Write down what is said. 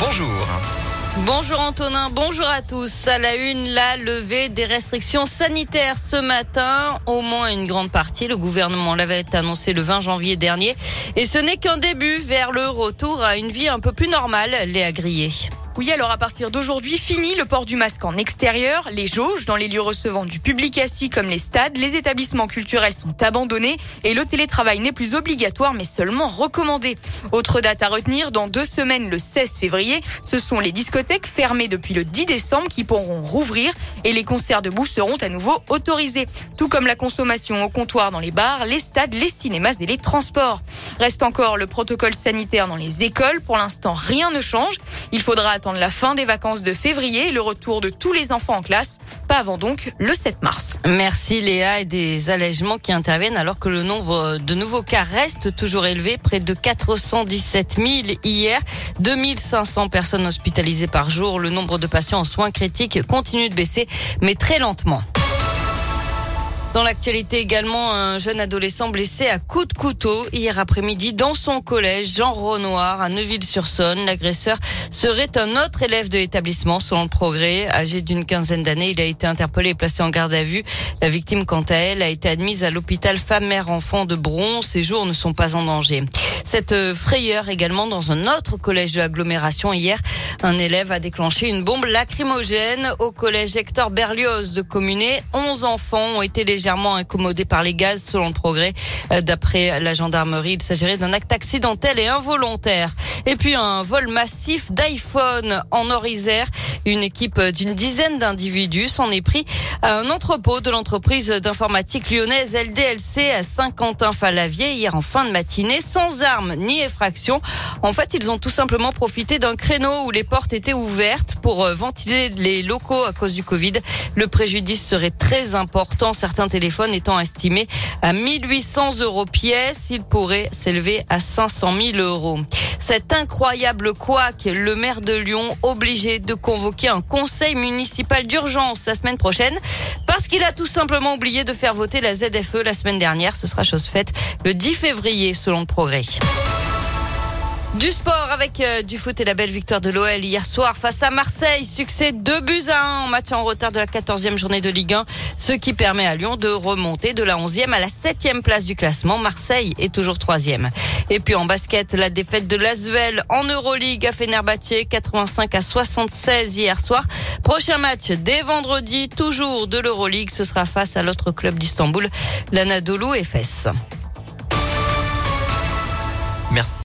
Bonjour. Bonjour Antonin, bonjour à tous. À la une, la levée des restrictions sanitaires ce matin. Au moins une grande partie. Le gouvernement l'avait annoncé le 20 janvier dernier. Et ce n'est qu'un début vers le retour à une vie un peu plus normale, Léa Grillé. Oui, alors à partir d'aujourd'hui, fini le port du masque en extérieur. Les jauges dans les lieux recevant du public assis comme les stades, les établissements culturels sont abandonnés et le télétravail n'est plus obligatoire mais seulement recommandé. Autre date à retenir, dans deux semaines, le 16 février, ce sont les discothèques fermées depuis le 10 décembre qui pourront rouvrir et les concerts debout seront à nouveau autorisés. Tout comme la consommation au comptoir dans les bars, les stades, les cinémas et les transports. Reste encore le protocole sanitaire dans les écoles. Pour l'instant, rien ne change. Il faudra attendre la fin des vacances de février et le retour de tous les enfants en classe. Pas avant donc le 7 mars. Merci Léa et des allègements qui interviennent alors que le nombre de nouveaux cas reste toujours élevé, près de 417 000 hier, 2500 personnes hospitalisées par jour. Le nombre de patients en soins critiques continue de baisser, mais très lentement. Dans l'actualité également, un jeune adolescent blessé à coups de couteau hier après-midi dans son collège Jean Renoir à Neuville-sur-Saône. L'agresseur serait un autre élève de l'établissement selon le progrès. Âgé d'une quinzaine d'années, il a été interpellé et placé en garde à vue. La victime, quant à elle, a été admise à l'hôpital femme-mère-enfant de Bron. Ses jours ne sont pas en danger. Cette frayeur également dans un autre collège de l'agglomération hier. Un élève a déclenché une bombe lacrymogène au collège Hector Berlioz de Communé. 11 enfants ont été légèrement incommodés par les gaz selon le progrès. Euh, d'après la gendarmerie, il s'agirait d'un acte accidentel et involontaire. Et puis un vol massif d'iPhone en Orisère. Une équipe d'une dizaine d'individus s'en est pris à un entrepôt de l'entreprise d'informatique lyonnaise LDLC à Saint-Quentin-Falavier hier en fin de matinée sans armes ni effraction. En fait, ils ont tout simplement profité d'un créneau où les portes étaient ouvertes pour euh, ventiler les locaux à cause du Covid. Le préjudice serait très important, certains téléphones étant estimés à 1800 euros pièce. Il pourrait s'élever à 500 000 euros. Cet incroyable couac, le maire de Lyon obligé de convoquer un conseil municipal d'urgence la semaine prochaine parce qu'il a tout simplement oublié de faire voter la ZFE la semaine dernière. Ce sera chose faite le 10 février selon le progrès. Du sport avec euh, du foot et la belle victoire de l'OL hier soir face à Marseille. Succès 2 buts à 1 en match en retard de la 14e journée de Ligue 1, ce qui permet à Lyon de remonter de la 11e à la 7e place du classement. Marseille est toujours 3e. Et puis en basket, la défaite de Lasvel en Euroleague à Fenerbahçe 85 à 76 hier soir. Prochain match dès vendredi, toujours de l'Euroleague. Ce sera face à l'autre club d'Istanbul, l'Anadolu FS. Merci.